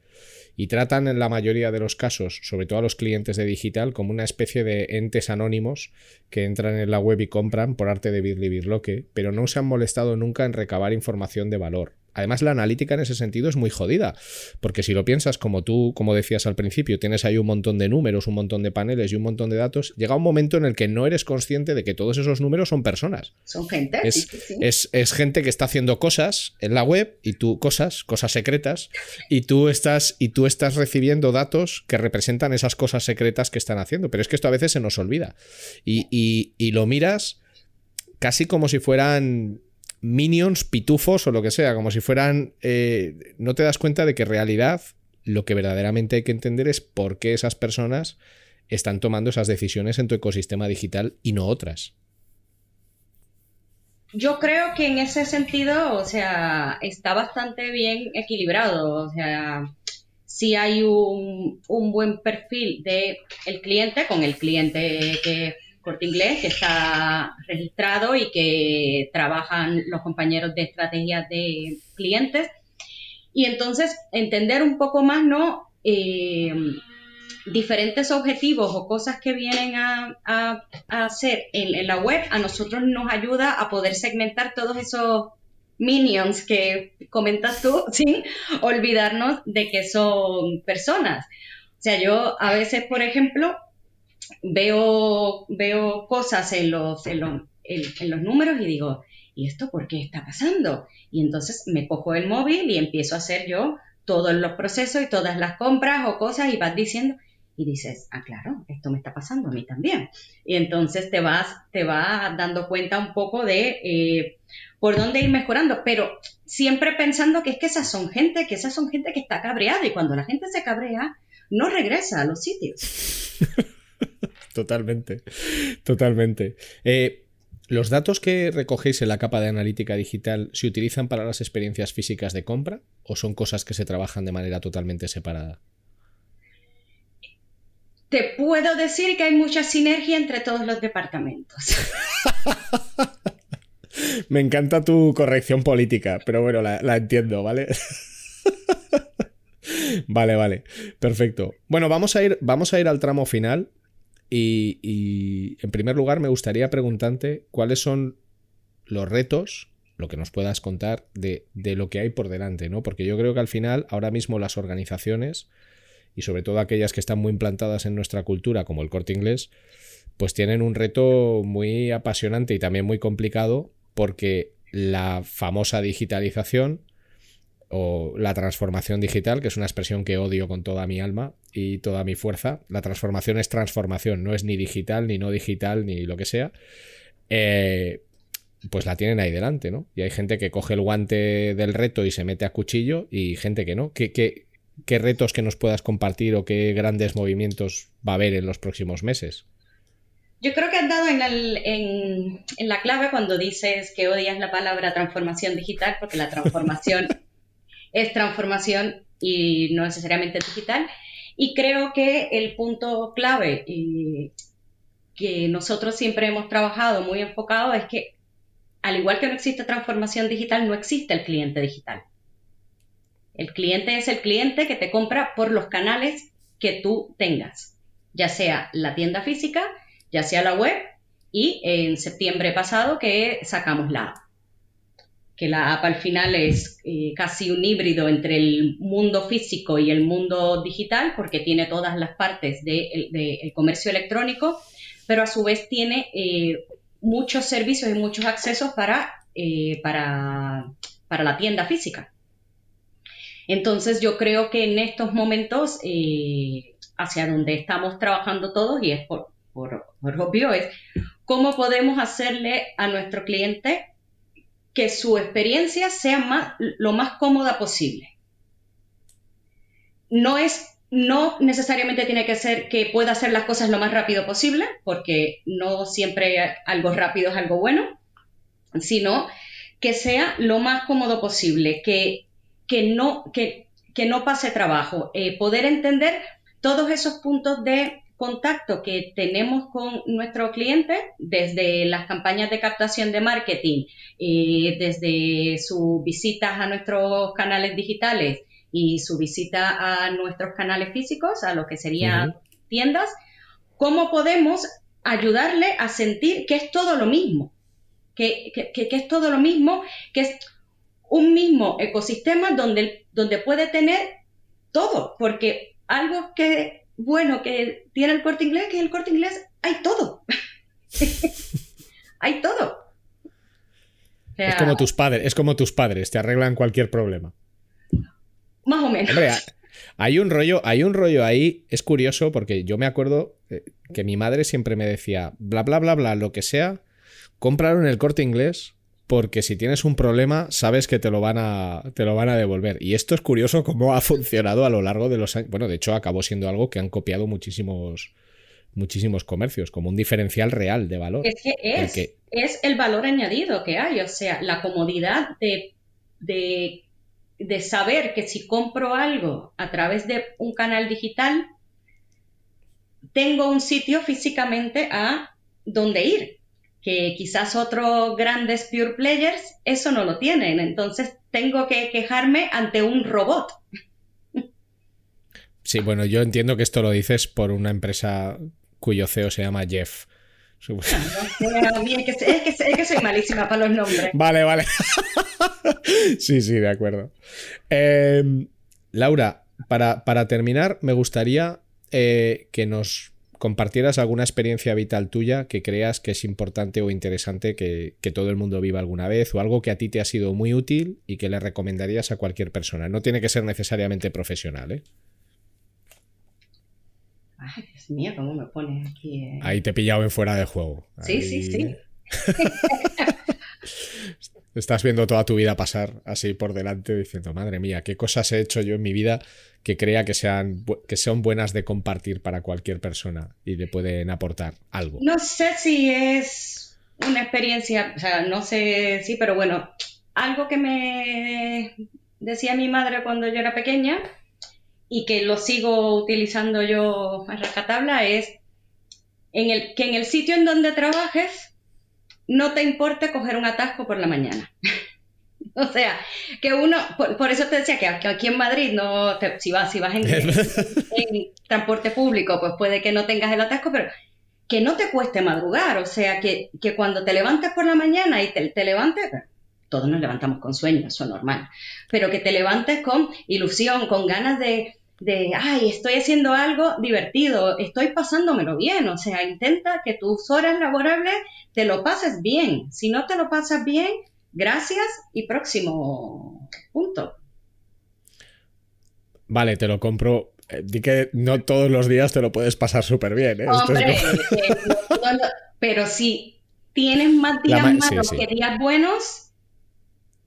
Y tratan en la mayoría de los casos, sobre todo a los clientes de digital, como una especie de entes anónimos que entran en la web y compran por arte de birli birloque, pero no se han molestado nunca en recabar información de valor. Además, la analítica en ese sentido es muy jodida, porque si lo piensas como tú, como decías al principio, tienes ahí un montón de números, un montón de paneles y un montón de datos, llega un momento en el que no eres consciente de que todos esos números son personas. Son gente. Es, es, gente que está haciendo cosas en la web y tú, cosas, cosas secretas, y tú estás, y tú estás recibiendo datos que representan esas cosas secretas que están haciendo. Pero es que esto a veces se nos olvida. y, y, y lo miras casi como si fueran minions, pitufos o lo que sea, como si fueran... Eh, no te das cuenta de que en realidad lo que verdaderamente hay que entender es por qué esas personas están tomando esas decisiones en tu ecosistema digital y no otras. Yo creo que en ese sentido, o sea, está bastante bien equilibrado. O sea, si hay un, un buen perfil de el cliente con el cliente que Corte Inglés, que está registrado y que trabajan los compañeros de estrategias de clientes. Y entonces entender un poco más, ¿no? Eh, diferentes objetivos o cosas que vienen a, hacer en, la web, a nosotros nos ayuda a poder segmentar todos esos minions que comentas tú sin olvidarnos de que son personas. O sea, yo a veces, por ejemplo, veo, veo cosas en los, en los, en, los números y digo, ¿y esto por qué está pasando? Y entonces me cojo el móvil y empiezo a hacer yo todos los procesos y todas las compras o cosas y vas diciendo y dices, ah, claro, esto me está pasando a mí también. Y entonces te vas, te vas dando cuenta un poco de eh, por dónde ir mejorando, pero siempre pensando que es que esas son gente, que esas son gente que está cabreada y cuando la gente se cabrea, no regresa a los sitios. totalmente, totalmente. Eh, ¿Los datos que recogéis en la capa de analítica digital se utilizan para las experiencias físicas de compra o son cosas que se trabajan de manera totalmente separada? Te puedo decir que hay mucha sinergia entre todos los departamentos. Me encanta tu corrección política, pero bueno, la, la entiendo, ¿vale? vale, vale. Perfecto. Bueno, vamos a ir, vamos a ir al tramo final y, en primer lugar me gustaría preguntarte cuáles son los retos, lo que nos puedas contar de, lo que hay por delante, ¿no? Porque yo creo que al final, ahora mismo las organizaciones, y sobre todo aquellas que están muy implantadas en nuestra cultura, como el corte inglés, pues tienen un reto muy apasionante y también muy complicado porque la famosa digitalización o la transformación digital, que es una expresión que odio con toda mi alma y toda mi fuerza. La transformación es transformación, no es ni digital, ni no digital, ni lo que sea. Eh, pues la tienen ahí delante, ¿no? Y hay gente que coge el guante del reto y se mete a cuchillo y gente que no. ¿Qué, qué, qué retos que nos puedas compartir o qué grandes movimientos va a haber en los próximos meses? Yo creo que has dado en, en, en, la clave cuando dices que odias la palabra transformación digital, porque la transformación es transformación y no necesariamente digital. Y creo que el punto clave y que nosotros siempre hemos trabajado muy enfocado es que al igual que no existe transformación digital, no existe el cliente digital. El cliente es el cliente que te compra por los canales que tú tengas, ya sea la tienda física, ya sea la web y en septiembre pasado que sacamos la app. Que la app al final es eh, casi un híbrido entre el mundo físico y el mundo digital porque tiene todas las partes del comercio electrónico pero a su vez tiene eh, muchos servicios y muchos accesos para, eh, para, para, la tienda física. Entonces yo creo que en estos momentos, hacia donde estamos trabajando todos, y es por, por, obvio, es cómo podemos hacerle a nuestro cliente que su experiencia sea lo más cómoda posible. No es no necesariamente tiene que ser que pueda hacer las cosas lo más rápido posible, porque no siempre algo rápido es algo bueno, sino que sea lo más cómodo posible, que, que, no, que, que no pase trabajo, eh, poder entender todos esos puntos de contacto que tenemos con nuestro cliente, desde las campañas de captación de marketing, eh, desde sus visitas a nuestros canales digitales, y su visita a nuestros canales físicos, a lo que serían tiendas, ¿cómo podemos ayudarle a sentir que es todo lo mismo? Que, es todo lo mismo, que es un mismo ecosistema donde, donde puede tener todo, porque algo que bueno que tiene el corte inglés, que es el corte inglés, hay todo. hay todo. es como tus padres, es como tus padres, te arreglan cualquier problema. Más o menos. hay un rollo, hay un rollo ahí, es curioso porque yo me acuerdo eh, que mi madre siempre me decía, bla, bla, bla, bla, lo que sea, cómpralo en el corte inglés porque si tienes un problema sabes que te lo van a te lo van a devolver. Y esto es curioso cómo ha funcionado a lo largo de los años. Bueno de hecho acabó siendo algo que han copiado muchísimos muchísimos comercios como un diferencial real de valor. Es que es, el es el valor añadido que hay o sea la comodidad de, de de saber que si compro algo a través de un canal digital, tengo un sitio físicamente a donde ir, que quizás otros grandes pure players eso no lo tienen, entonces tengo que quejarme ante un robot. Sí, bueno, yo entiendo que esto lo dices por una empresa cuyo CEO se llama Jeff. es, que, soy malísima para los nombres. Vale, vale. sí, sí, de acuerdo. Em, Laura, para, para, terminar, me gustaría eh, que nos compartieras alguna experiencia vital tuya que creas que es importante o interesante que, que, todo el mundo viva alguna vez o algo que a ti te ha sido muy útil y que le recomendarías a cualquier persona. No tiene que ser necesariamente profesional, ¿eh? Ay, Dios mío, ¿cómo me pones aquí? Eh? Ahí te he pillado en fuera de juego. Sí, sí, sí. Estás viendo toda tu vida pasar así por delante diciendo, madre mía, qué cosas he hecho yo en mi vida que crea que sean que buenas de compartir para cualquier persona y le pueden aportar algo. No sé si es una experiencia, o sea, no sé, sí, pero bueno, algo que me decía mi madre cuando yo era pequeña y que lo sigo utilizando yo a rajatabla es en el, que en el sitio en donde trabajes no te importe coger un atasco por la mañana. o sea, que uno, por, eso te decía que aquí en Madrid no, si vas, si vas en, transporte público, pues puede que no tengas el atasco, pero que no te cueste madrugar, o sea, que, cuando te levantes por la mañana y te, te levantes, todos nos levantamos con sueño, eso es normal, pero que te levantes con ilusión, con ganas de, de, ay, estoy haciendo algo divertido, estoy pasándomelo bien, o sea, intenta que tus horas laborables te lo pases bien. Si no te lo pasas bien, gracias y próximo punto. Vale, te lo compro. Eh, di que no todos los días te lo puedes pasar súper bien. ¿eh? Hombre, pero sí, tienes más días malos que días buenos,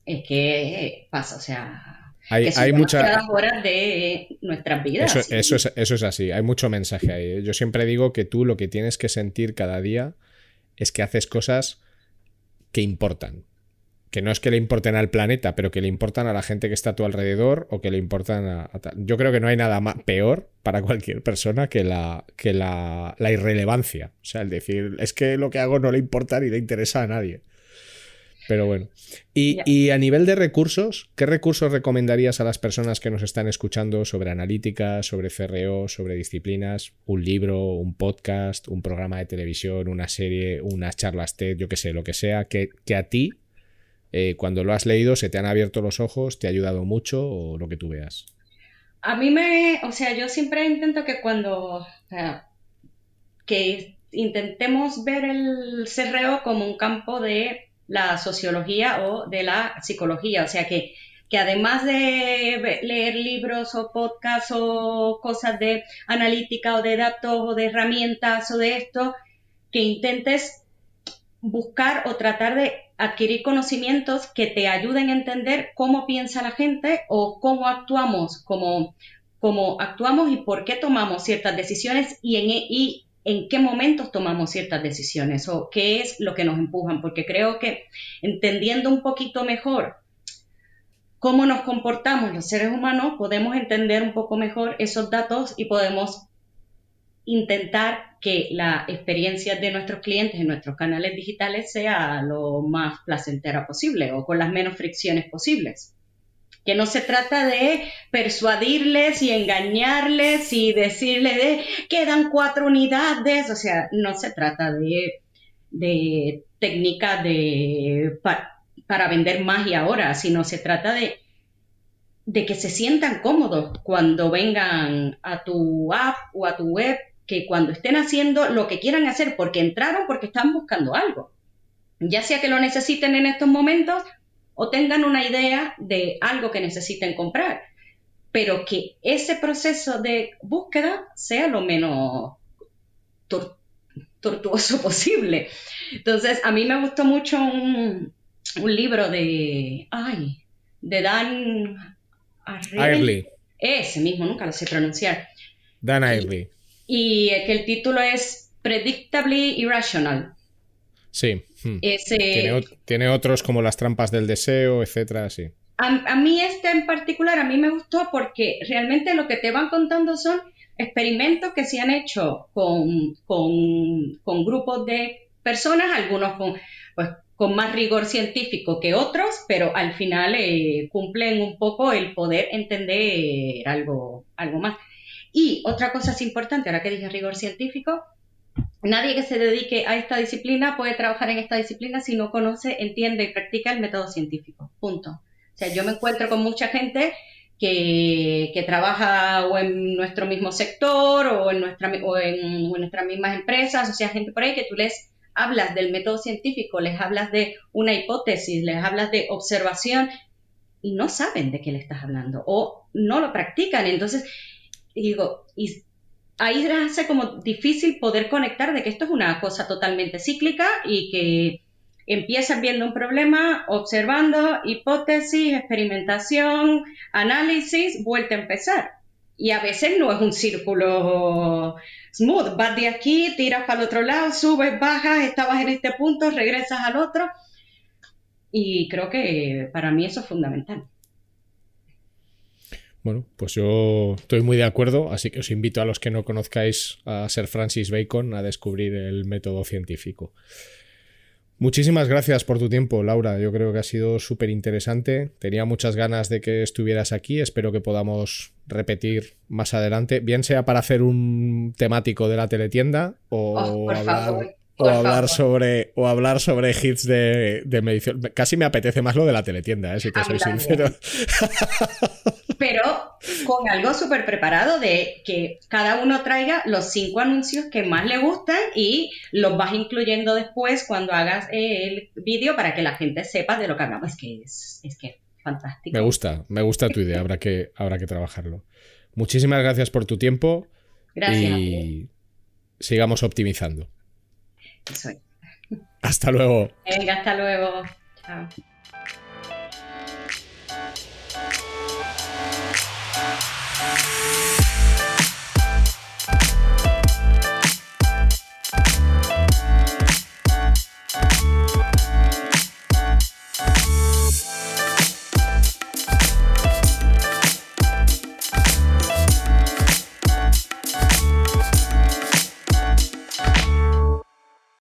es que pasa, o sea, hay, hay muchas horas de nuestras vidas. Eso, eso, es, eso es así, hay mucho mensaje ahí. Yo siempre digo que tú lo que tienes que sentir cada día es que haces cosas que importan. Que no es que le importen al planeta, pero que le importan a la gente que está a tu alrededor o que le importan a... Yo creo que no hay nada más, peor para cualquier persona que, la, que la, la irrelevancia. O sea, el decir, es que lo que hago no le importa ni le interesa a nadie. Pero bueno. Y, a nivel de recursos, ¿qué recursos recomendarías a las personas que nos están escuchando sobre analítica, sobre CRO, sobre disciplinas? Un libro, un podcast, un programa de televisión, una serie, unas charlas TED, yo qué sé, lo que sea, que, a ti, eh, cuando lo has leído, se te han abierto los ojos, te ha ayudado mucho o lo que tú veas. A mí me, o sea, yo siempre intento que cuando, que intentemos ver el CRO como un campo de la sociología o de la psicología. O sea que, que además de leer libros o podcasts o cosas de analítica o de datos o de herramientas o de esto, que intentes buscar o tratar de adquirir conocimientos que te ayuden a entender cómo piensa la gente o cómo actuamos, cómo, cómo actuamos y por qué tomamos ciertas decisiones y, en, y en qué momentos tomamos ciertas decisiones o qué es lo que nos empujan, porque creo que entendiendo un poquito mejor cómo nos comportamos los seres humanos, podemos entender un poco mejor esos datos y podemos intentar que la experiencia de nuestros clientes en nuestros canales digitales sea lo más placentera posible o con las menos fricciones posibles que no se trata de persuadirles y engañarles y decirles de quedan cuatro unidades, o sea, no se trata de, de técnica de, para vender y ahora, sino se trata de, de que se sientan cómodos cuando vengan a tu app o a tu web, que cuando estén haciendo lo que quieran hacer, porque entraron porque están buscando algo. Ya sea que lo necesiten en estos momentos o tengan una idea de algo que necesiten comprar, pero que ese proceso de búsqueda sea lo menos tortuoso posible. Entonces, a mí me gustó mucho un, libro de, ay, de Dan Ariely. Ese mismo, nunca lo sé pronunciar. Dan Ariely. Y, y que el título es Predictably Irrational. Sí. Hmm. Tiene, otros como las trampas del deseo, etcétera, sí. A, mí este en particular, a mí me gustó porque realmente lo que te van contando son experimentos que se han hecho con, con, grupos de personas, algunos con, pues, con más rigor científico que otros, pero al final eh, cumplen un poco el poder entender algo, algo más. Y otra cosa es importante, ahora que dije rigor científico, nadie que se dedique a esta disciplina puede trabajar en esta disciplina si no conoce, entiende y practica el método científico. Punto. O sea, yo me encuentro con mucha gente que, que trabaja o en nuestro mismo sector o en, nuestra, o en, nuestras mismas empresas, o sea, gente por ahí que tú les hablas del método científico, les hablas de una hipótesis, les hablas de observación y no saben de qué le estás hablando o no lo practican. Entonces, digo, y ahí hace como difícil poder conectar de que esto es una cosa totalmente cíclica y que empiezan viendo un problema, observando, hipótesis, experimentación, análisis, vuelta a empezar. Y a veces no es un círculo smooth, vas de aquí, tiras para el otro lado, subes, bajas, estabas en este punto, regresas al otro. Y creo que para mí eso es fundamental. Bueno, pues yo estoy muy de acuerdo, así que os invito a los que no conozcáis a ser Francis Bacon a descubrir el método científico. Muchísimas gracias por tu tiempo, Laura. Yo creo que ha sido súper interesante. Tenía muchas ganas de que estuvieras aquí. Espero que podamos repetir más adelante, bien sea para hacer un temático de la teletienda o oh, hablar, o hablar sobre o hablar sobre hits de, de, medición. Casi me apetece más lo de la teletienda, ¿eh? si te soy sincero. Pero con algo súper preparado de que cada uno traiga los cinco anuncios que más le gustan y los vas incluyendo después cuando hagas el vídeo para que la gente sepa de lo que hablamos. Es que es, es que fantástico. Me gusta, me gusta tu idea, habrá que, habrá que trabajarlo. Muchísimas gracias por tu tiempo. Gracias. Y sigamos optimizando. Eso Hasta luego. Venga, hasta luego. Chao.